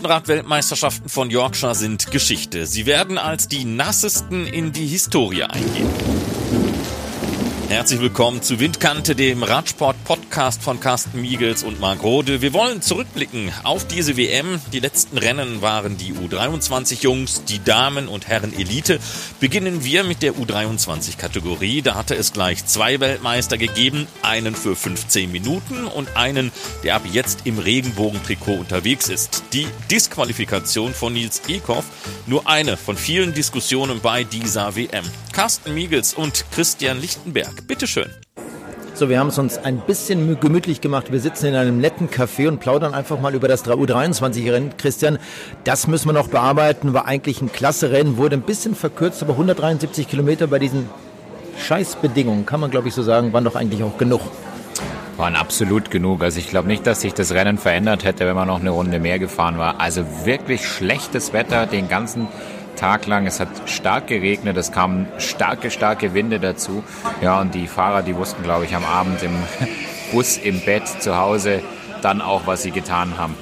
Lastenrad-Weltmeisterschaften von Yorkshire sind Geschichte. Sie werden als die nassesten in die Historie eingehen. Herzlich willkommen zu Windkante, dem Radsport-Podcast von Carsten Miegels und Marc Rode. Wir wollen zurückblicken auf diese WM. Die letzten Rennen waren die U23-Jungs, die Damen- und Herren-Elite. Beginnen wir mit der U23-Kategorie. Da hatte es gleich zwei Weltmeister gegeben. Einen für 15 Minuten und einen, der ab jetzt im Regenbogentrikot unterwegs ist. Die Disqualifikation von Nils Ekoff. Nur eine von vielen Diskussionen bei dieser WM. Carsten Miegels und Christian Lichtenberg. Bitteschön. So, wir haben es uns ein bisschen gemütlich gemacht. Wir sitzen in einem netten Café und plaudern einfach mal über das U23-Rennen. Christian, das müssen wir noch bearbeiten. War eigentlich ein klasse Rennen, wurde ein bisschen verkürzt, aber 173 Kilometer bei diesen Scheißbedingungen, kann man glaube ich so sagen, waren doch eigentlich auch genug. Waren absolut genug. Also ich glaube nicht, dass sich das Rennen verändert hätte, wenn man noch eine Runde mehr gefahren war. Also wirklich schlechtes Wetter den ganzen Tag lang. Es hat stark geregnet, es kamen starke, starke Winde dazu. Ja, und die Fahrer, die wussten, glaube ich, am Abend im Bus, im Bett, zu Hause dann auch, was sie getan haben.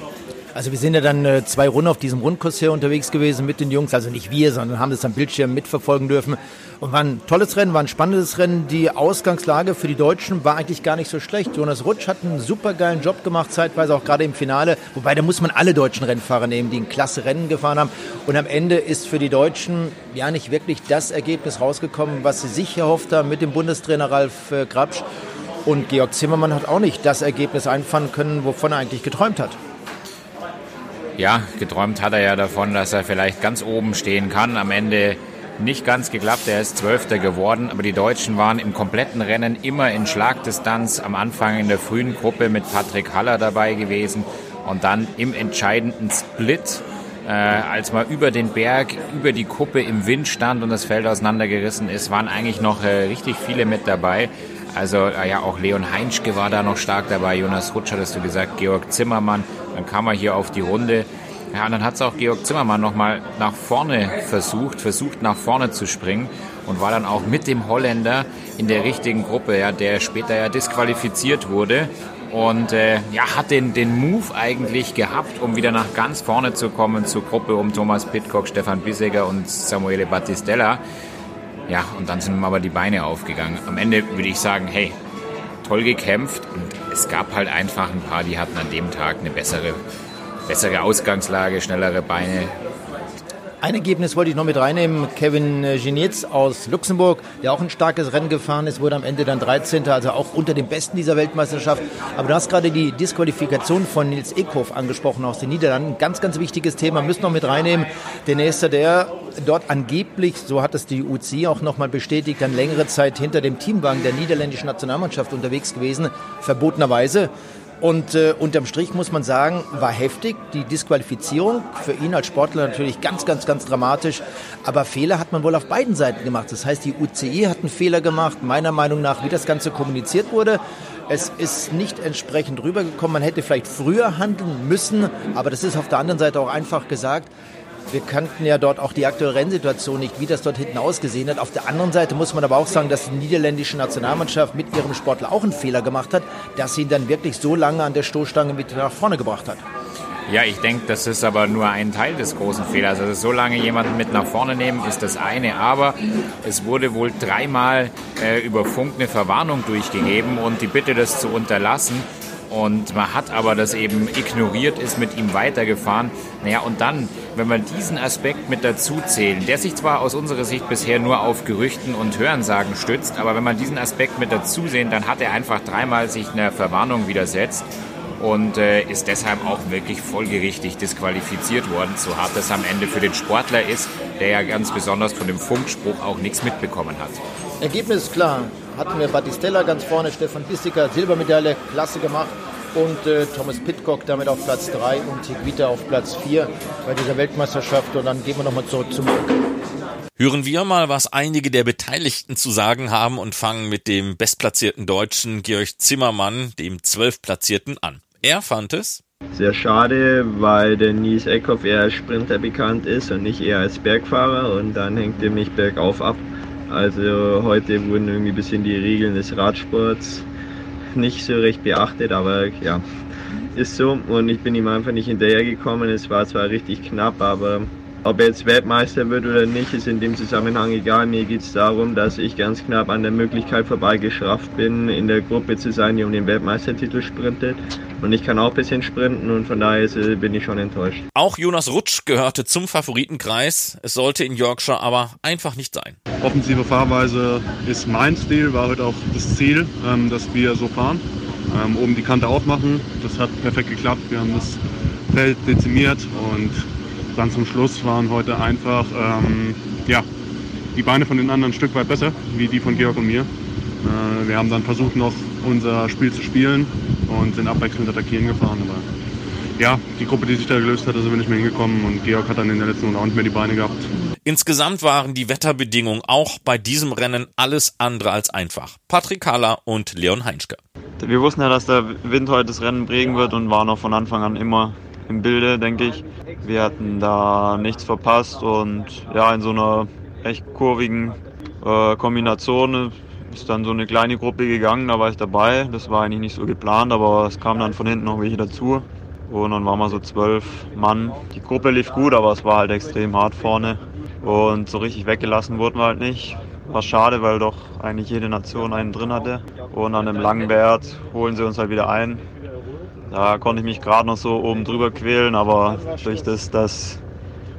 Also wir sind ja dann äh, zwei Runden auf diesem Rundkurs hier unterwegs gewesen mit den Jungs, also nicht wir, sondern haben das am Bildschirm mitverfolgen dürfen. Und war ein tolles Rennen, war ein spannendes Rennen. Die Ausgangslage für die Deutschen war eigentlich gar nicht so schlecht. Jonas Rutsch hat einen super geilen Job gemacht, zeitweise auch gerade im Finale. Wobei, da muss man alle deutschen Rennfahrer nehmen, die ein klasse Rennen gefahren haben. Und am Ende ist für die Deutschen ja nicht wirklich das Ergebnis rausgekommen, was sie sich erhofft haben mit dem Bundestrainer Ralf äh, Grabsch. Und Georg Zimmermann hat auch nicht das Ergebnis einfahren können, wovon er eigentlich geträumt hat. Ja, geträumt hat er ja davon, dass er vielleicht ganz oben stehen kann. Am Ende nicht ganz geklappt, er ist Zwölfter geworden, aber die Deutschen waren im kompletten Rennen immer in Schlagdistanz, am Anfang in der frühen Gruppe mit Patrick Haller dabei gewesen und dann im entscheidenden Split, äh, als man über den Berg, über die Kuppe im Wind stand und das Feld auseinandergerissen ist, waren eigentlich noch äh, richtig viele mit dabei. Also äh, ja, auch Leon Heinschke war da noch stark dabei, Jonas Rutsch hattest du gesagt, Georg Zimmermann, dann kam er hier auf die Runde ja, und dann hat es auch Georg Zimmermann nochmal nach vorne versucht, versucht nach vorne zu springen und war dann auch mit dem Holländer in der richtigen Gruppe, ja, der später ja disqualifiziert wurde. Und äh, ja, hat den, den Move eigentlich gehabt, um wieder nach ganz vorne zu kommen zur Gruppe um Thomas Pitcock, Stefan Bissegger und Samuele Battistella. Ja, und dann sind ihm aber die Beine aufgegangen. Am Ende würde ich sagen, hey, toll gekämpft und es gab halt einfach ein paar, die hatten an dem Tag eine bessere bessere Ausgangslage, schnellere Beine. Ein Ergebnis wollte ich noch mit reinnehmen. Kevin Genetz aus Luxemburg, der auch ein starkes Rennen gefahren ist, wurde am Ende dann 13. Also auch unter den Besten dieser Weltmeisterschaft. Aber du hast gerade die Disqualifikation von Nils Eckhoff angesprochen aus den Niederlanden. Ganz, ganz wichtiges Thema, müssen noch mit reinnehmen. Der nächste, der dort angeblich, so hat es die UCI auch nochmal bestätigt, dann längere Zeit hinter dem Teamwagen der niederländischen Nationalmannschaft unterwegs gewesen, verbotenerweise. Und äh, unterm Strich muss man sagen, war heftig. Die Disqualifizierung für ihn als Sportler natürlich ganz, ganz, ganz dramatisch. Aber Fehler hat man wohl auf beiden Seiten gemacht. Das heißt, die UCI hat einen Fehler gemacht, meiner Meinung nach, wie das Ganze kommuniziert wurde. Es ist nicht entsprechend rübergekommen. Man hätte vielleicht früher handeln müssen, aber das ist auf der anderen Seite auch einfach gesagt. Wir kannten ja dort auch die aktuelle Rennsituation nicht, wie das dort hinten ausgesehen hat. Auf der anderen Seite muss man aber auch sagen, dass die niederländische Nationalmannschaft mit ihrem Sportler auch einen Fehler gemacht hat, dass sie ihn dann wirklich so lange an der Stoßstange mit nach vorne gebracht hat. Ja, ich denke, das ist aber nur ein Teil des großen Fehlers. Also so lange jemanden mit nach vorne nehmen, ist das eine. Aber es wurde wohl dreimal äh, über Funk eine Verwarnung durchgegeben und die Bitte, das zu unterlassen. Und man hat aber das eben ignoriert, ist mit ihm weitergefahren. Naja, und dann, wenn wir diesen Aspekt mit dazu zählen, der sich zwar aus unserer Sicht bisher nur auf Gerüchten und Hörensagen stützt, aber wenn man diesen Aspekt mit dazu sehen, dann hat er einfach dreimal sich einer Verwarnung widersetzt und äh, ist deshalb auch wirklich folgerichtig disqualifiziert worden, so hart das am Ende für den Sportler ist, der ja ganz besonders von dem Funkspruch auch nichts mitbekommen hat. Ergebnis klar. Hatten wir Battistella ganz vorne, Stefan Bissiger, Silbermedaille, klasse gemacht. Und äh, Thomas Pitcock damit auf Platz 3 und Higuita auf Platz 4 bei dieser Weltmeisterschaft. Und dann gehen wir nochmal zurück zum Glück. Hören wir mal, was einige der Beteiligten zu sagen haben und fangen mit dem bestplatzierten Deutschen Georg Zimmermann, dem zwölfplatzierten, an. Er fand es sehr schade, weil der Nies Eckhoff eher als Sprinter bekannt ist und nicht eher als Bergfahrer und dann hängt er mich bergauf ab. Also heute wurden irgendwie ein bisschen die Regeln des Radsports nicht so recht beachtet, aber ja, ist so und ich bin ihm einfach nicht hinterhergekommen. Es war zwar richtig knapp, aber ob er jetzt Weltmeister wird oder nicht, ist in dem Zusammenhang egal. Mir geht es darum, dass ich ganz knapp an der Möglichkeit vorbeigeschrafft bin, in der Gruppe zu sein, die um den Weltmeistertitel sprintet. Und ich kann auch ein bisschen sprinten und von daher bin ich schon enttäuscht. Auch Jonas Rutsch gehörte zum Favoritenkreis. Es sollte in Yorkshire aber einfach nicht sein. Offensive Fahrweise ist mein Stil, war heute auch das Ziel, ähm, dass wir so fahren. Ähm, oben die Kante aufmachen. Das hat perfekt geklappt. Wir haben das Feld dezimiert und dann zum Schluss waren heute einfach ähm, ja, die Beine von den anderen ein Stück weit besser, wie die von Georg und mir. Äh, wir haben dann versucht, noch unser Spiel zu spielen und sind abwechselnd attackieren gefahren. Aber ja, die Gruppe, die sich da gelöst hat, da sind wir nicht mehr hingekommen und Georg hat dann in der letzten Runde auch nicht mehr die Beine gehabt. Insgesamt waren die Wetterbedingungen auch bei diesem Rennen alles andere als einfach. Patrick Haller und Leon Heinschke. Wir wussten ja, dass der Wind heute das Rennen prägen wird und waren auch von Anfang an immer im Bilde, denke ich. Wir hatten da nichts verpasst und ja, in so einer echt kurvigen äh, Kombination ist dann so eine kleine Gruppe gegangen, da war ich dabei. Das war eigentlich nicht so geplant, aber es kam dann von hinten noch welche dazu. Und dann waren wir so zwölf Mann. Die Gruppe lief gut, aber es war halt extrem hart vorne. Und so richtig weggelassen wurden wir halt nicht. War schade, weil doch eigentlich jede Nation einen drin hatte. Und an dem langen Wert holen sie uns halt wieder ein. Da konnte ich mich gerade noch so oben drüber quälen, aber durch das, dass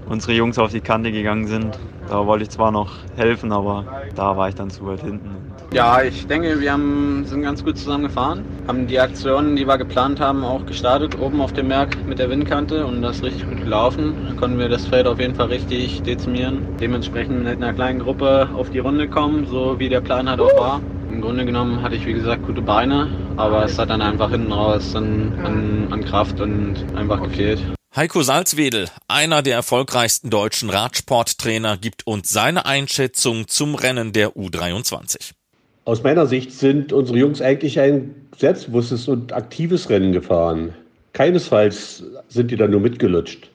unsere Jungs auf die Kante gegangen sind, da wollte ich zwar noch helfen, aber da war ich dann zu weit hinten. Ja, ich denke, wir haben, sind ganz gut zusammen gefahren, haben die Aktionen, die wir geplant haben, auch gestartet, oben auf dem Berg mit der Windkante und das ist richtig gut gelaufen. Da konnten wir das Feld auf jeden Fall richtig dezimieren. Dementsprechend mit einer kleinen Gruppe auf die Runde kommen, so wie der Plan halt auch war. Im Grunde genommen hatte ich, wie gesagt, gute Beine, aber es hat dann einfach hinten raus an, an, an Kraft und einfach gefehlt. Heiko Salzwedel, einer der erfolgreichsten deutschen Radsporttrainer, gibt uns seine Einschätzung zum Rennen der U23. Aus meiner Sicht sind unsere Jungs eigentlich ein selbstbewusstes und aktives Rennen gefahren. Keinesfalls sind die da nur mitgelutscht.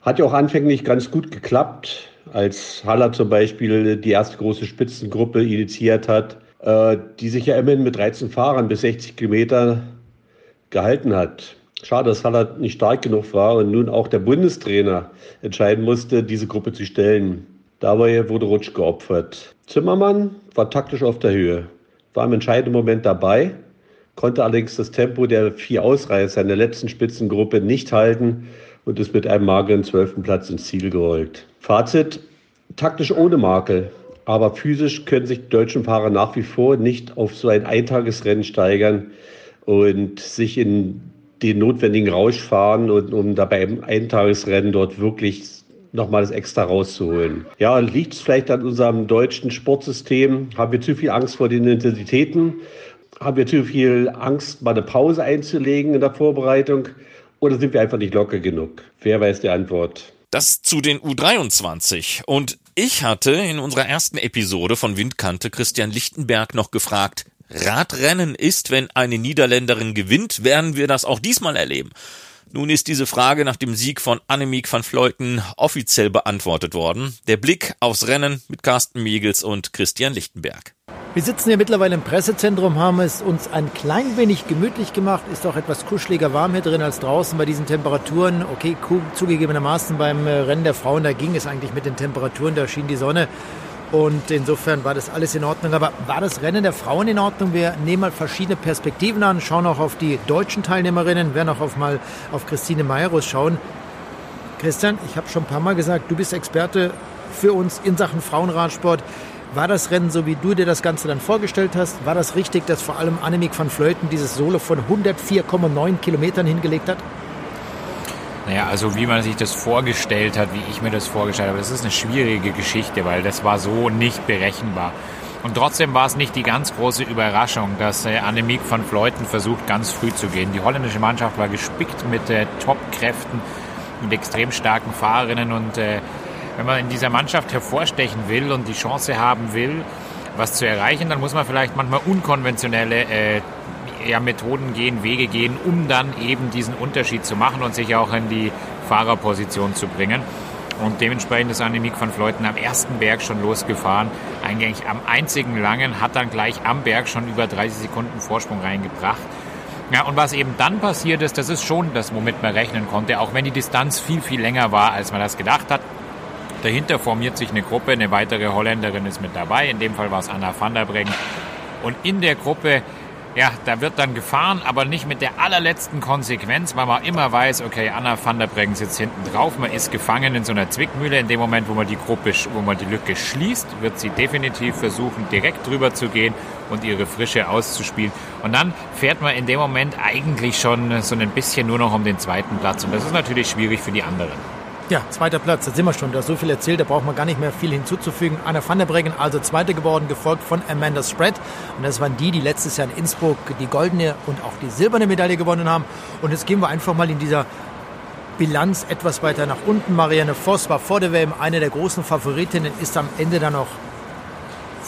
Hat ja auch anfänglich ganz gut geklappt, als Haller zum Beispiel die erste große Spitzengruppe initiiert hat die sich ja immerhin mit 13 Fahrern bis 60 Kilometer gehalten hat. Schade, dass Haller nicht stark genug war und nun auch der Bundestrainer entscheiden musste, diese Gruppe zu stellen. Dabei wurde Rutsch geopfert. Zimmermann war taktisch auf der Höhe, war im entscheidenden Moment dabei, konnte allerdings das Tempo der vier Ausreißer in der letzten Spitzengruppe nicht halten und ist mit einem mageren zwölften Platz ins Ziel gerollt. Fazit, taktisch ohne Makel. Aber physisch können sich die deutschen Fahrer nach wie vor nicht auf so ein Eintagesrennen steigern und sich in den notwendigen Rausch fahren, und, um dabei im Eintagesrennen dort wirklich nochmal das extra rauszuholen. Ja, liegt es vielleicht an unserem deutschen Sportsystem? Haben wir zu viel Angst vor den Intensitäten? Haben wir zu viel Angst, mal eine Pause einzulegen in der Vorbereitung? Oder sind wir einfach nicht locker genug? Wer weiß die Antwort? Das zu den U23. Und ich hatte in unserer ersten Episode von Windkante Christian Lichtenberg noch gefragt, Radrennen ist, wenn eine Niederländerin gewinnt, werden wir das auch diesmal erleben. Nun ist diese Frage nach dem Sieg von Annemiek van Vleuten offiziell beantwortet worden. Der Blick aufs Rennen mit Carsten Miegels und Christian Lichtenberg. Wir sitzen hier mittlerweile im Pressezentrum, haben es uns ein klein wenig gemütlich gemacht, ist auch etwas kuscheliger warm hier drin als draußen bei diesen Temperaturen. Okay, zugegebenermaßen beim äh, Rennen der Frauen, da ging es eigentlich mit den Temperaturen, da schien die Sonne. Und insofern war das alles in Ordnung. Aber war das Rennen der Frauen in Ordnung? Wir nehmen mal verschiedene Perspektiven an, schauen auch auf die deutschen Teilnehmerinnen, werden auch auf mal auf Christine Meierus schauen. Christian, ich habe schon ein paar Mal gesagt, du bist Experte für uns in Sachen Frauenradsport. War das Rennen so, wie du dir das Ganze dann vorgestellt hast? War das richtig, dass vor allem Annemiek van Vleuten dieses Solo von 104,9 Kilometern hingelegt hat? Naja, also wie man sich das vorgestellt hat, wie ich mir das vorgestellt habe, das ist eine schwierige Geschichte, weil das war so nicht berechenbar. Und trotzdem war es nicht die ganz große Überraschung, dass äh, Annemiek van Vleuten versucht, ganz früh zu gehen. Die holländische Mannschaft war gespickt mit äh, Top-Kräften und extrem starken Fahrerinnen und äh, wenn man in dieser Mannschaft hervorstechen will und die Chance haben will, was zu erreichen, dann muss man vielleicht manchmal unkonventionelle äh, ja, Methoden gehen, Wege gehen, um dann eben diesen Unterschied zu machen und sich auch in die Fahrerposition zu bringen. Und dementsprechend ist Annemiek van Fleuten am ersten Berg schon losgefahren. Eigentlich am einzigen langen, hat dann gleich am Berg schon über 30 Sekunden Vorsprung reingebracht. Ja, und was eben dann passiert ist, das ist schon das, womit man rechnen konnte, auch wenn die Distanz viel, viel länger war, als man das gedacht hat. Dahinter formiert sich eine Gruppe, eine weitere Holländerin ist mit dabei, in dem Fall war es Anna van der Breggen. Und in der Gruppe ja, da wird dann gefahren, aber nicht mit der allerletzten Konsequenz, weil man immer weiß, okay, Anna van der Breggen sitzt hinten drauf, man ist gefangen in so einer Zwickmühle. In dem Moment, wo man die Gruppe, wo man die Lücke schließt, wird sie definitiv versuchen, direkt drüber zu gehen und ihre Frische auszuspielen. Und dann fährt man in dem Moment eigentlich schon so ein bisschen nur noch um den zweiten Platz. Und das ist natürlich schwierig für die anderen. Ja, zweiter Platz, da sind wir schon. Hast so viel erzählt, da braucht man gar nicht mehr viel hinzuzufügen. Anna van der Breggen also Zweite geworden, gefolgt von Amanda Spread. Und das waren die, die letztes Jahr in Innsbruck die goldene und auch die silberne Medaille gewonnen haben. Und jetzt gehen wir einfach mal in dieser Bilanz etwas weiter nach unten. Marianne Voss war vor der WM eine der großen Favoritinnen, ist am Ende dann noch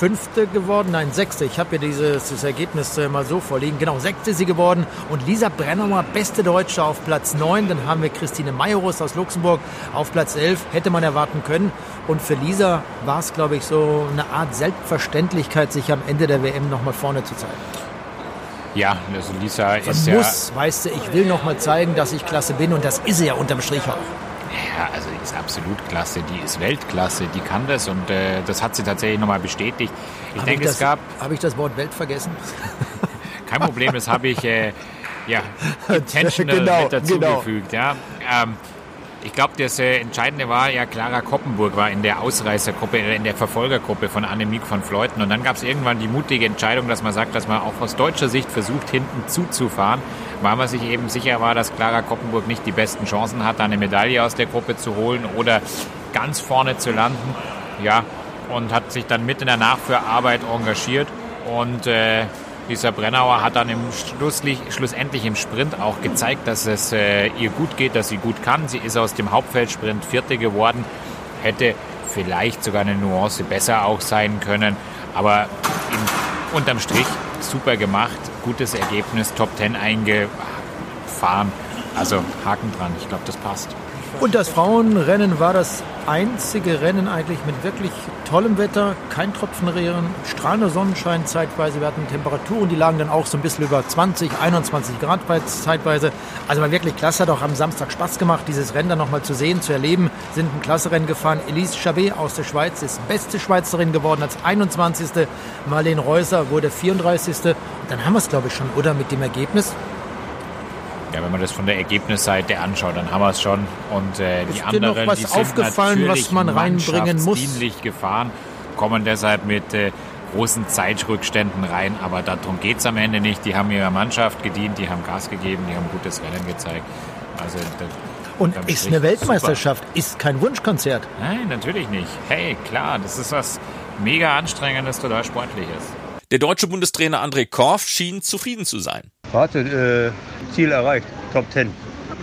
Fünfte geworden, nein, Sechste. Ich habe hier dieses, Ergebnis äh, mal so vorliegen. Genau, Sechste sie geworden. Und Lisa Brennauer, beste Deutsche auf Platz 9. Dann haben wir Christine Majorus aus Luxemburg auf Platz 11. Hätte man erwarten können. Und für Lisa war es, glaube ich, so eine Art Selbstverständlichkeit, sich am Ende der WM nochmal vorne zu zeigen. Ja, also Lisa ist ja... muss, weißt du, ich will nochmal zeigen, dass ich klasse bin. Und das ist sie ja unterm Strich auch. Ja, also die ist absolut klasse, die ist Weltklasse, die kann das und äh, das hat sie tatsächlich nochmal bestätigt. Ich hab denke, ich es gab. Habe ich das Wort Welt vergessen? Kein Problem, das habe ich äh, ja, intentional Genau, mit dazugefügt. Ja. Ähm, ich glaube, das äh, Entscheidende war ja, Clara Koppenburg war in der Ausreißergruppe, äh, in der Verfolgergruppe von Annemiek von Fleuten. Und dann gab es irgendwann die mutige Entscheidung, dass man sagt, dass man auch aus deutscher Sicht versucht, hinten zuzufahren, weil man sich eben sicher war, dass Clara Koppenburg nicht die besten Chancen hat, eine Medaille aus der Gruppe zu holen oder ganz vorne zu landen. Ja, und hat sich dann mit in der Nachführarbeit engagiert und äh, Lisa Brennauer hat dann im Schlusslich, schlussendlich im Sprint auch gezeigt, dass es äh, ihr gut geht, dass sie gut kann. Sie ist aus dem Hauptfeldsprint Vierte geworden, hätte vielleicht sogar eine Nuance besser auch sein können, aber in, unterm Strich super gemacht, gutes Ergebnis, Top 10 eingefahren. Also Haken dran, ich glaube, das passt. Und das Frauenrennen war das einzige Rennen eigentlich mit wirklich tollem Wetter, kein Tropfenregen, strahlender Sonnenschein zeitweise. Wir hatten Temperaturen, die lagen dann auch so ein bisschen über 20, 21 Grad zeitweise. Also war wirklich klasse, hat auch am Samstag Spaß gemacht, dieses Rennen dann nochmal zu sehen, zu erleben. Sind ein klasse Rennen gefahren. Elise Chabet aus der Schweiz ist beste Schweizerin geworden als 21. Marlene Reuser wurde 34. Und dann haben wir es, glaube ich, schon, oder mit dem Ergebnis ja, wenn man das von der Ergebnisseite anschaut, dann haben wir es schon. Und äh, die anderen, noch was die sind aufgefallen, was man reinbringen muss? dienlich gefahren, kommen deshalb mit äh, großen Zeitrückständen rein. Aber darum geht es am Ende nicht. Die haben ihrer Mannschaft gedient, die haben Gas gegeben, die haben gutes Rennen gezeigt. Also und ist eine Weltmeisterschaft, super. ist kein Wunschkonzert. Nein, natürlich nicht. Hey, klar, das ist was mega anstrengendes, total sportliches. Der deutsche Bundestrainer André Korf schien zufrieden zu sein. Warte, äh, Ziel erreicht, Top 10.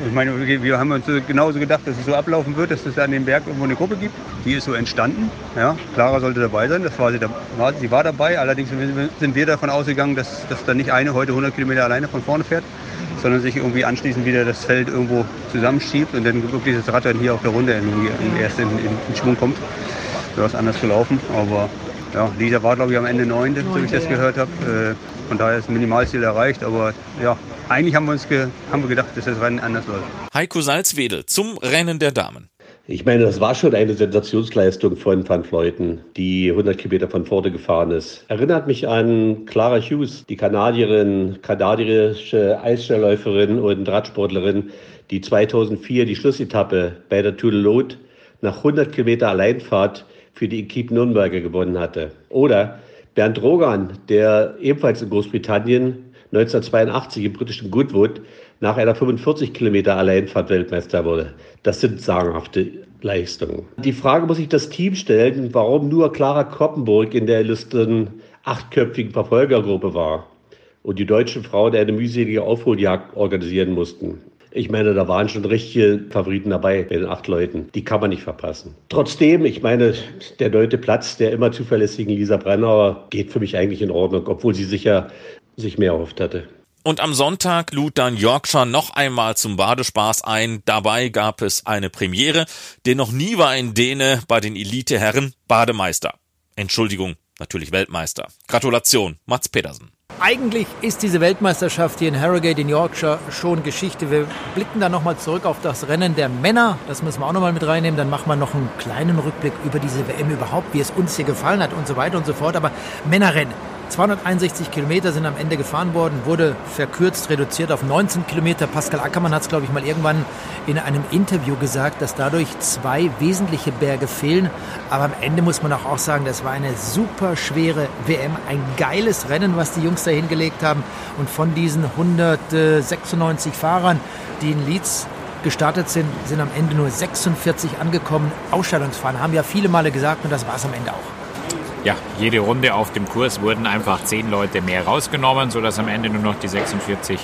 Ich meine, wir haben uns genauso gedacht, dass es so ablaufen wird, dass es an dem Berg irgendwo eine Gruppe gibt. Die ist so entstanden. Ja, Clara sollte dabei sein, das war sie, da, war, sie war dabei. Allerdings sind wir davon ausgegangen, dass, dass da nicht eine heute 100 Kilometer alleine von vorne fährt, sondern sich irgendwie anschließend wieder das Feld irgendwo zusammenschiebt und dann wirklich das Rad dann hier auf der Runde erst in, in, in Schwung kommt. Wäre es anders gelaufen, aber ja, Lisa war, glaube ich, am Ende Neunte, so wie ich das gehört habe. Äh, von daher ist das Minimalziel erreicht. Aber ja, eigentlich haben wir uns ge haben wir gedacht, dass das Rennen anders läuft. Heiko Salzwedel zum Rennen der Damen. Ich meine, das war schon eine Sensationsleistung von Van Fleuten, die 100 Kilometer von vorne gefahren ist. Erinnert mich an Clara Hughes, die Kanadierin, kanadische Eisschnellläuferin und Radsportlerin, die 2004 die Schlussetappe bei der Tour de Lot nach 100 Kilometer Alleinfahrt für die Equipe Nürnberger gewonnen hatte. Oder Bernd Rogan, der ebenfalls in Großbritannien 1982 im britischen Goodwood nach einer 45 Kilometer Alleinfahrt Weltmeister wurde. Das sind sagenhafte Leistungen. Die Frage muss sich das Team stellen, warum nur Clara Koppenburg in der illustren achtköpfigen Verfolgergruppe war und die deutschen Frauen eine mühselige Aufholjagd organisieren mussten. Ich meine, da waren schon richtige Favoriten dabei bei den acht Leuten. Die kann man nicht verpassen. Trotzdem, ich meine, der neunte Platz der immer zuverlässigen Lisa Brennauer geht für mich eigentlich in Ordnung, obwohl sie sicher sich mehr erhofft hatte. Und am Sonntag lud dann Yorkshire noch einmal zum Badespaß ein. Dabei gab es eine Premiere, denn noch nie war ein Däne bei den Eliteherren Bademeister. Entschuldigung, natürlich Weltmeister. Gratulation, Mats Pedersen. Eigentlich ist diese Weltmeisterschaft hier in Harrogate in Yorkshire schon Geschichte. Wir blicken dann nochmal zurück auf das Rennen der Männer. Das müssen wir auch nochmal mit reinnehmen. Dann machen wir noch einen kleinen Rückblick über diese WM überhaupt, wie es uns hier gefallen hat und so weiter und so fort. Aber Männerrennen. 261 Kilometer sind am Ende gefahren worden, wurde verkürzt, reduziert auf 19 Kilometer. Pascal Ackermann hat es, glaube ich, mal irgendwann in einem Interview gesagt, dass dadurch zwei wesentliche Berge fehlen. Aber am Ende muss man auch sagen, das war eine super schwere WM, ein geiles Rennen, was die Jungs da hingelegt haben. Und von diesen 196 Fahrern, die in Leeds gestartet sind, sind am Ende nur 46 angekommen. Ausstellungsfahren haben ja viele Male gesagt und das war es am Ende auch ja, jede Runde auf dem Kurs wurden einfach zehn Leute mehr rausgenommen, sodass am Ende nur noch die 46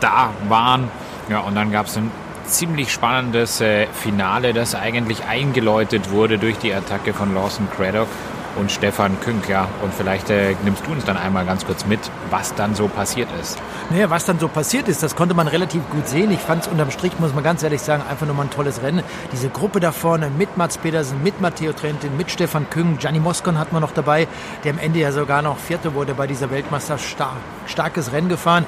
da waren. Ja, und dann gab es ein ziemlich spannendes äh, Finale, das eigentlich eingeläutet wurde durch die Attacke von Lawson Craddock und Stefan Künk. Ja, und vielleicht äh, nimmst du uns dann einmal ganz kurz mit, was dann so passiert ist. Naja, was dann so passiert ist, das konnte man relativ gut sehen. Ich fand es unterm Strich, muss man ganz ehrlich sagen, einfach nur mal ein tolles Rennen. Diese Gruppe da vorne mit Mats Pedersen, mit Matteo Trentin, mit Stefan Küng, Gianni Moscon hatten wir noch dabei, der am Ende ja sogar noch Vierte wurde bei dieser Weltmeisterschaft. Star starkes Rennen gefahren.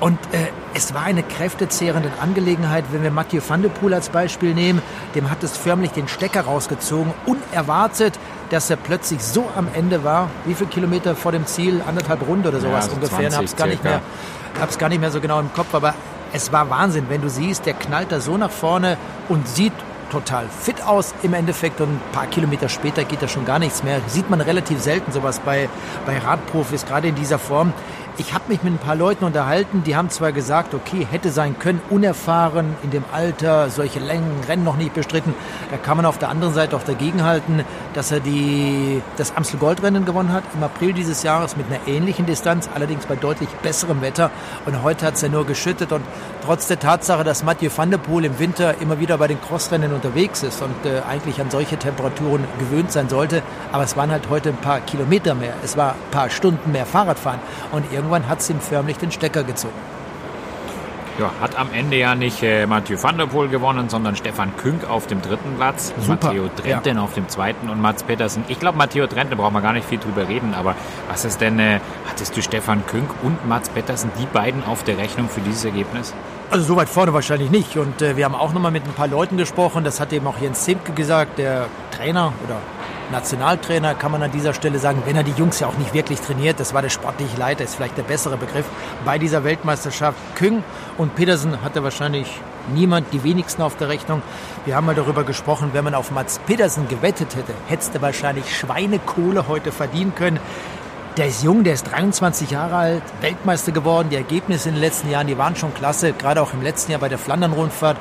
Und äh, es war eine kräftezehrende Angelegenheit, wenn wir Mathieu van der Poel als Beispiel nehmen. Dem hat es förmlich den Stecker rausgezogen, unerwartet, dass er plötzlich so am Ende war. Wie viele Kilometer vor dem Ziel? Anderthalb Runde oder sowas ja, also ungefähr. 20, ich hab's gar nicht mehr, hab's gar nicht mehr so genau im Kopf, aber es war Wahnsinn, wenn du siehst, der knallt da so nach vorne und sieht total fit aus im Endeffekt und ein paar Kilometer später geht da schon gar nichts mehr. Sieht man relativ selten sowas bei, bei Radprofis, gerade in dieser Form. Ich habe mich mit ein paar Leuten unterhalten, die haben zwar gesagt, okay, hätte sein können, unerfahren, in dem Alter, solche Längen, Rennen noch nicht bestritten. Da kann man auf der anderen Seite auch dagegenhalten, dass er die, das Amstel Goldrennen gewonnen hat im April dieses Jahres mit einer ähnlichen Distanz, allerdings bei deutlich besserem Wetter. Und heute hat es ja nur geschüttet. Und trotz der Tatsache, dass Mathieu van der Poel im Winter immer wieder bei den Crossrennen unterwegs ist und äh, eigentlich an solche Temperaturen gewöhnt sein sollte, aber es waren halt heute ein paar Kilometer mehr, es war ein paar Stunden mehr Fahrradfahren. Und irgendwann irgendwann hat es ihm förmlich den Stecker gezogen. Ja, hat am Ende ja nicht äh, Mathieu van der Poel gewonnen, sondern Stefan Künk auf dem dritten Platz, Super. Matteo Trenten ja. auf dem zweiten und Mats Petersen. Ich glaube, Matteo Trenten brauchen wir gar nicht viel drüber reden, aber was ist denn, äh, hattest du Stefan Künk und Mats Petersen, die beiden auf der Rechnung für dieses Ergebnis? Also so weit vorne wahrscheinlich nicht. Und äh, wir haben auch nochmal mit ein paar Leuten gesprochen. Das hat eben auch Jens Zemke gesagt, der Trainer oder Nationaltrainer, kann man an dieser Stelle sagen, wenn er die Jungs ja auch nicht wirklich trainiert. Das war der sportliche Leiter, ist vielleicht der bessere Begriff. Bei dieser Weltmeisterschaft Küng und Pedersen hatte wahrscheinlich niemand, die wenigsten auf der Rechnung. Wir haben mal darüber gesprochen, wenn man auf Mats Pedersen gewettet hätte, hättest du wahrscheinlich Schweinekohle heute verdienen können. Der ist jung, der ist 23 Jahre alt, Weltmeister geworden. Die Ergebnisse in den letzten Jahren, die waren schon klasse, gerade auch im letzten Jahr bei der Flandern-Rundfahrt.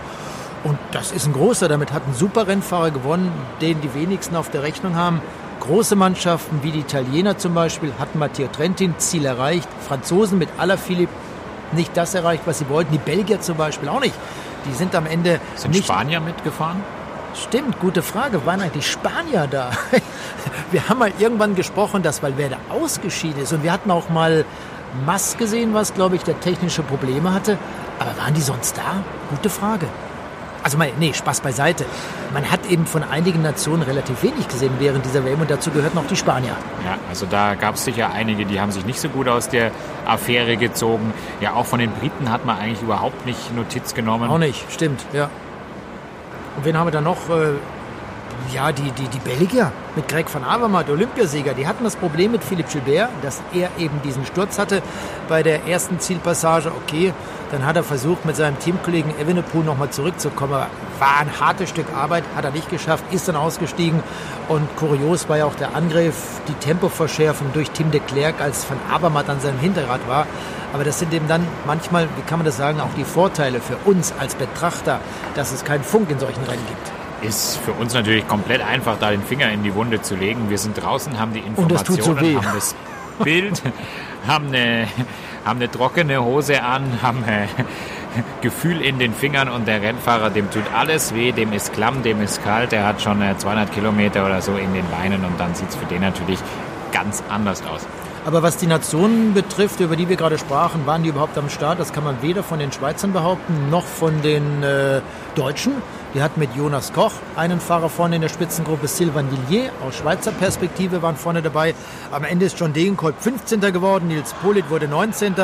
Und das ist ein großer, damit hat ein super Rennfahrer gewonnen, den die wenigsten auf der Rechnung haben. Große Mannschaften wie die Italiener zum Beispiel hatten Matteo Trentin Ziel erreicht. Franzosen mit Alaphilippe nicht das erreicht, was sie wollten. Die Belgier zum Beispiel auch nicht. Die sind am Ende sind nicht Spanier mitgefahren? Stimmt, gute Frage. Waren eigentlich Spanier da? Wir haben mal irgendwann gesprochen, dass Valverde ausgeschieden ist. Und wir hatten auch mal Mass gesehen, was, glaube ich, der technische Probleme hatte. Aber waren die sonst da? Gute Frage. Also mal, nee, Spaß beiseite. Man hat eben von einigen Nationen relativ wenig gesehen während dieser WM und dazu gehörten auch die Spanier. Ja, also da gab es sicher einige, die haben sich nicht so gut aus der Affäre gezogen. Ja, auch von den Briten hat man eigentlich überhaupt nicht Notiz genommen. Auch nicht, stimmt, ja. Und wen haben wir da noch? Ja, die, die, die Belgier mit Greg van Avermaet, Olympiasieger, die hatten das Problem mit Philippe Gilbert, dass er eben diesen Sturz hatte bei der ersten Zielpassage. Okay, dann hat er versucht, mit seinem Teamkollegen Evenepoel nochmal zurückzukommen. War ein hartes Stück Arbeit, hat er nicht geschafft, ist dann ausgestiegen. Und kurios war ja auch der Angriff, die Tempoverschärfung durch Tim de Klerk, als Van Avermaet an seinem Hinterrad war. Aber das sind eben dann manchmal, wie kann man das sagen, auch die Vorteile für uns als Betrachter, dass es keinen Funk in solchen Rennen gibt ist für uns natürlich komplett einfach, da den Finger in die Wunde zu legen. Wir sind draußen, haben die Informationen, so haben das Bild, haben eine, haben eine trockene Hose an, haben äh, Gefühl in den Fingern und der Rennfahrer, dem tut alles weh, dem ist klamm, dem ist kalt, der hat schon 200 äh, Kilometer oder so in den Beinen und dann sieht es für den natürlich ganz anders aus. Aber was die Nationen betrifft, über die wir gerade sprachen, waren die überhaupt am Start? Das kann man weder von den Schweizern behaupten, noch von den äh, Deutschen. Wir hatten mit Jonas Koch einen Fahrer vorne in der Spitzengruppe. Sylvain Dillier aus Schweizer Perspektive waren vorne dabei. Am Ende ist John Degenkolb 15. geworden. Nils Polit wurde 19.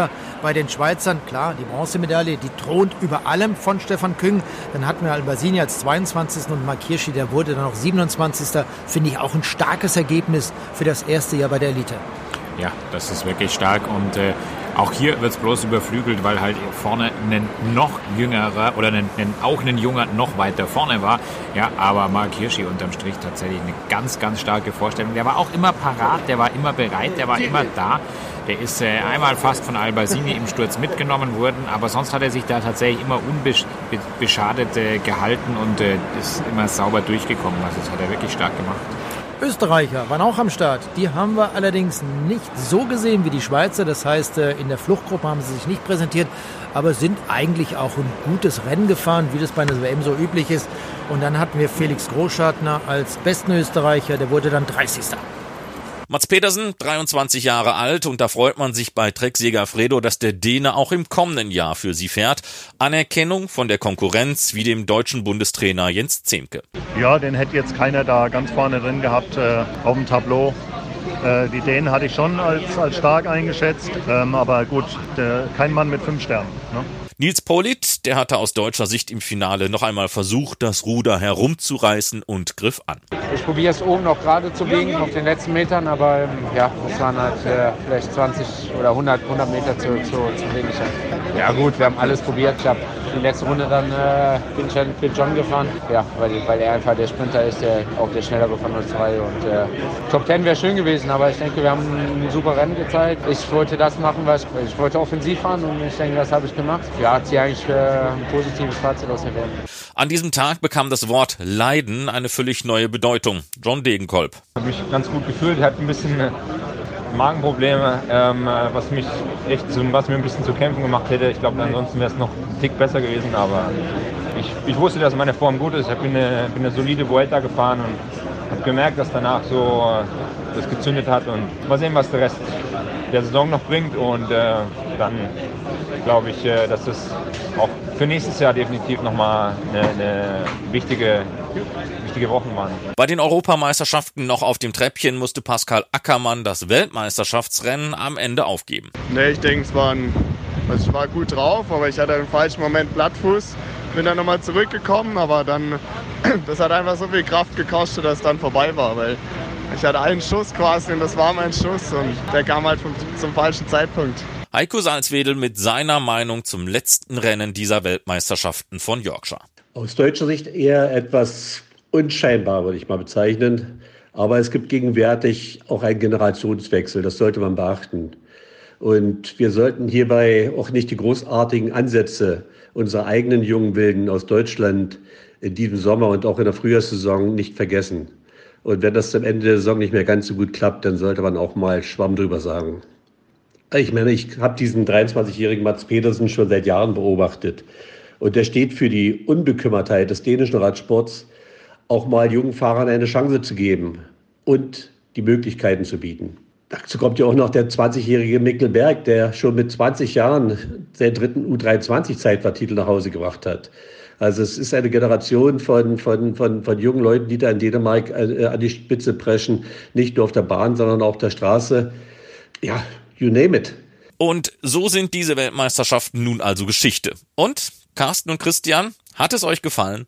Bei den Schweizern, klar, die Bronzemedaille, die thront über allem von Stefan Küng. Dann hatten wir Albasini als 22. und Mark Hirschi, der wurde dann noch 27. Finde ich auch ein starkes Ergebnis für das erste Jahr bei der Elite. Ja, das ist wirklich stark und äh, auch hier wird es bloß überflügelt, weil halt vorne ein noch jüngerer oder ein, ein, auch ein junger noch weiter vorne war. Ja, aber Mark Hirschi unterm Strich tatsächlich eine ganz, ganz starke Vorstellung. Der war auch immer parat, der war immer bereit, der war immer da. Der ist äh, einmal fast von Albasini im Sturz mitgenommen worden, aber sonst hat er sich da tatsächlich immer unbeschadet äh, gehalten und äh, ist immer sauber durchgekommen. Also das hat er wirklich stark gemacht. Österreicher waren auch am Start. Die haben wir allerdings nicht so gesehen wie die Schweizer. Das heißt, äh, in der Fluchtgruppe haben sie sich nicht präsentiert, aber sind eigentlich auch ein gutes Rennen gefahren, wie das bei einer WM so üblich ist. Und dann hatten wir Felix Großschartner als besten Österreicher, der wurde dann 30. Mats Petersen, 23 Jahre alt und da freut man sich bei Trecksieger Fredo, dass der Däne auch im kommenden Jahr für sie fährt. Anerkennung von der Konkurrenz wie dem deutschen Bundestrainer Jens Zemke. Ja, den hätte jetzt keiner da ganz vorne drin gehabt äh, auf dem Tableau. Äh, die Dänen hatte ich schon als, als stark eingeschätzt, ähm, aber gut, der, kein Mann mit fünf Sternen. Ne? Nils Polit, der hatte aus deutscher Sicht im Finale noch einmal versucht, das Ruder herumzureißen und griff an. Ich probiere es oben noch gerade zu biegen auf den letzten Metern, aber ähm, ja, es waren halt äh, vielleicht 20 oder 100, 100 Meter zu, zu, zu wenig. Ja gut, wir haben alles probiert. Ich habe die letzte Runde dann äh, bin ich mit John gefahren, ja, weil, weil er einfach der Sprinter ist, der auch der schnellere von uns zwei. Und äh, Top 10 wäre schön gewesen, aber ich denke, wir haben ein super Rennen gezeigt. Ich wollte das machen, was ich, ich wollte offensiv fahren und ich denke, das habe ich gemacht. Ja, ziehe eigentlich äh, ein positives Fazit aus der WM. An diesem Tag bekam das Wort Leiden eine völlig neue Bedeutung. John Degenkolb. Ich habe mich ganz gut gefühlt, hatte ein bisschen äh, Magenprobleme, ähm, was mich echt zu, was mir ein bisschen zu kämpfen gemacht hätte. Ich glaube, ansonsten wäre es noch ein Tick besser gewesen, aber ich, ich wusste, dass meine Form gut ist. Ich bin eine, bin eine solide Vuelta gefahren und habe gemerkt, dass danach so äh, das gezündet hat und mal sehen, was der Rest der Saison noch bringt und äh, dann glaube ich, äh, dass das auch für nächstes Jahr definitiv nochmal eine, eine wichtige, wichtige Wochen waren. Bei den Europameisterschaften noch auf dem Treppchen musste Pascal Ackermann das Weltmeisterschaftsrennen am Ende aufgeben. Nee, ich denke, es war ein, also ich war gut drauf, aber ich hatte im falschen Moment Blattfuß. Bin dann nochmal zurückgekommen, aber dann, das hat einfach so viel Kraft gekostet, dass es dann vorbei war, weil ich hatte einen Schuss quasi und das war mein Schuss und der kam halt vom, zum falschen Zeitpunkt. Heiko Salzwedel mit seiner Meinung zum letzten Rennen dieser Weltmeisterschaften von Yorkshire. Aus deutscher Sicht eher etwas unscheinbar, würde ich mal bezeichnen. Aber es gibt gegenwärtig auch einen Generationswechsel, das sollte man beachten. Und wir sollten hierbei auch nicht die großartigen Ansätze unserer eigenen jungen Wilden aus Deutschland in diesem Sommer und auch in der Frühjahrssaison nicht vergessen. Und wenn das zum Ende der Saison nicht mehr ganz so gut klappt, dann sollte man auch mal Schwamm drüber sagen. Ich meine, ich habe diesen 23-jährigen Mats Petersen schon seit Jahren beobachtet. Und der steht für die Unbekümmertheit des dänischen Radsports, auch mal jungen Fahrern eine Chance zu geben und die Möglichkeiten zu bieten. Dazu kommt ja auch noch der 20-jährige Mikkelberg, der schon mit 20 Jahren seinen dritten U23-Zeitfahrtitel nach Hause gebracht hat. Also es ist eine Generation von, von, von, von jungen Leuten, die da in Dänemark äh, an die Spitze preschen, nicht nur auf der Bahn, sondern auch auf der Straße. Ja, you name it. Und so sind diese Weltmeisterschaften nun also Geschichte. Und, Carsten und Christian, hat es euch gefallen?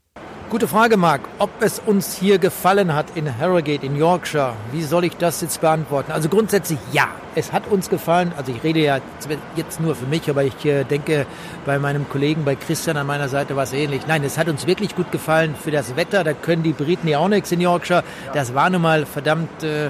Gute Frage, Marc. Ob es uns hier gefallen hat in Harrogate in Yorkshire, wie soll ich das jetzt beantworten? Also grundsätzlich ja, es hat uns gefallen. Also ich rede ja jetzt nur für mich, aber ich äh, denke, bei meinem Kollegen, bei Christian an meiner Seite war es ähnlich. Nein, es hat uns wirklich gut gefallen für das Wetter. Da können die Briten ja auch nichts in Yorkshire. Das war nun mal verdammt... Äh,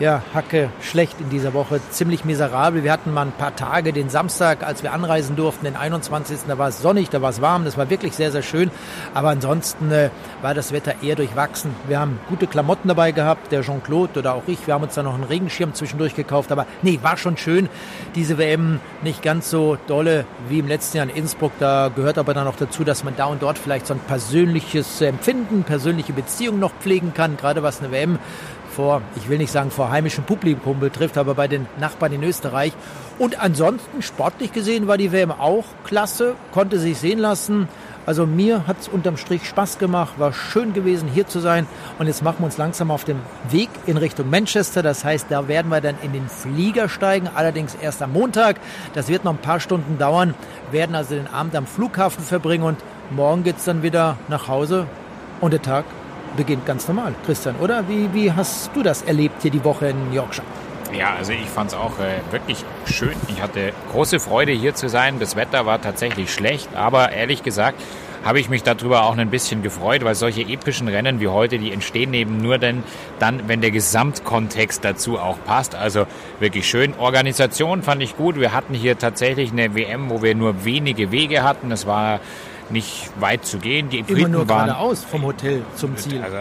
ja, Hacke schlecht in dieser Woche, ziemlich miserabel. Wir hatten mal ein paar Tage, den Samstag, als wir anreisen durften, den 21. Da war es sonnig, da war es warm, das war wirklich sehr, sehr schön. Aber ansonsten äh, war das Wetter eher durchwachsen. Wir haben gute Klamotten dabei gehabt, der Jean-Claude oder auch ich. Wir haben uns da noch einen Regenschirm zwischendurch gekauft. Aber nee, war schon schön. Diese WM nicht ganz so dolle wie im letzten Jahr in Innsbruck. Da gehört aber dann auch dazu, dass man da und dort vielleicht so ein persönliches Empfinden, persönliche Beziehung noch pflegen kann, gerade was eine WM vor, ich will nicht sagen vor heimischem Publikum betrifft, aber bei den Nachbarn in Österreich. Und ansonsten, sportlich gesehen, war die WM auch klasse, konnte sich sehen lassen. Also mir hat es unterm Strich Spaß gemacht, war schön gewesen, hier zu sein. Und jetzt machen wir uns langsam auf den Weg in Richtung Manchester. Das heißt, da werden wir dann in den Flieger steigen, allerdings erst am Montag. Das wird noch ein paar Stunden dauern, werden also den Abend am Flughafen verbringen und morgen geht es dann wieder nach Hause und der Tag beginnt ganz normal. Christian, oder? Wie, wie hast du das erlebt hier die Woche in Yorkshire? Ja, also ich fand es auch äh, wirklich schön. Ich hatte große Freude hier zu sein. Das Wetter war tatsächlich schlecht, aber ehrlich gesagt habe ich mich darüber auch ein bisschen gefreut, weil solche epischen Rennen wie heute, die entstehen eben nur denn, dann, wenn der Gesamtkontext dazu auch passt. Also wirklich schön. Organisation fand ich gut. Wir hatten hier tatsächlich eine WM, wo wir nur wenige Wege hatten. Es war nicht weit zu gehen. Die Immer nur geradeaus vom Hotel zum Ziel. Also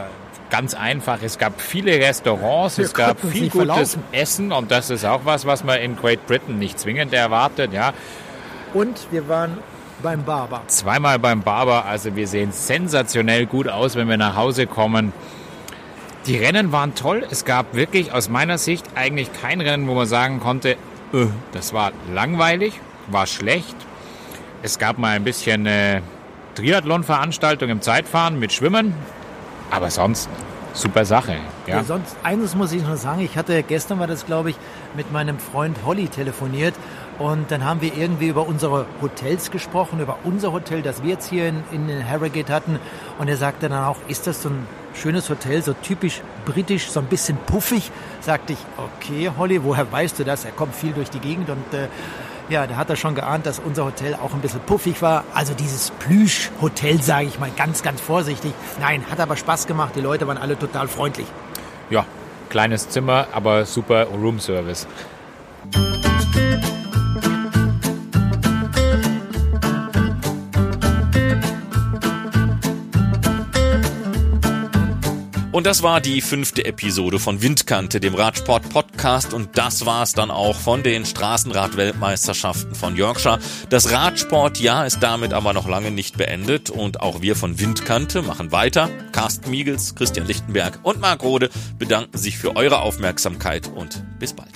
ganz einfach. Es gab viele Restaurants, wir es gab viel gutes verlaufen. Essen und das ist auch was, was man in Great Britain nicht zwingend erwartet. Ja. Und wir waren beim Barber. Zweimal beim Barber. Also wir sehen sensationell gut aus, wenn wir nach Hause kommen. Die Rennen waren toll. Es gab wirklich aus meiner Sicht eigentlich kein Rennen, wo man sagen konnte, öh, das war langweilig, war schlecht. Es gab mal ein bisschen äh, Triathlon-Veranstaltung im Zeitfahren mit Schwimmen. Aber sonst super Sache. Ja. ja. sonst, eines muss ich noch sagen, ich hatte, gestern war das glaube ich, mit meinem Freund Holly telefoniert und dann haben wir irgendwie über unsere Hotels gesprochen, über unser Hotel, das wir jetzt hier in, in Harrogate hatten und er sagte dann auch, ist das so ein schönes Hotel, so typisch britisch, so ein bisschen puffig? Sagte ich, okay Holly, woher weißt du das? Er kommt viel durch die Gegend und äh, ja, da hat er schon geahnt, dass unser Hotel auch ein bisschen puffig war. Also dieses Plüsch-Hotel, sage ich mal ganz, ganz vorsichtig. Nein, hat aber Spaß gemacht. Die Leute waren alle total freundlich. Ja, kleines Zimmer, aber super Roomservice. Und das war die fünfte Episode von Windkante, dem Radsport-Podcast. Und das war es dann auch von den Straßenrad-Weltmeisterschaften von Yorkshire. Das Radsportjahr ist damit aber noch lange nicht beendet. Und auch wir von Windkante machen weiter. Carsten Miegels, Christian Lichtenberg und Marc Rode bedanken sich für eure Aufmerksamkeit und bis bald.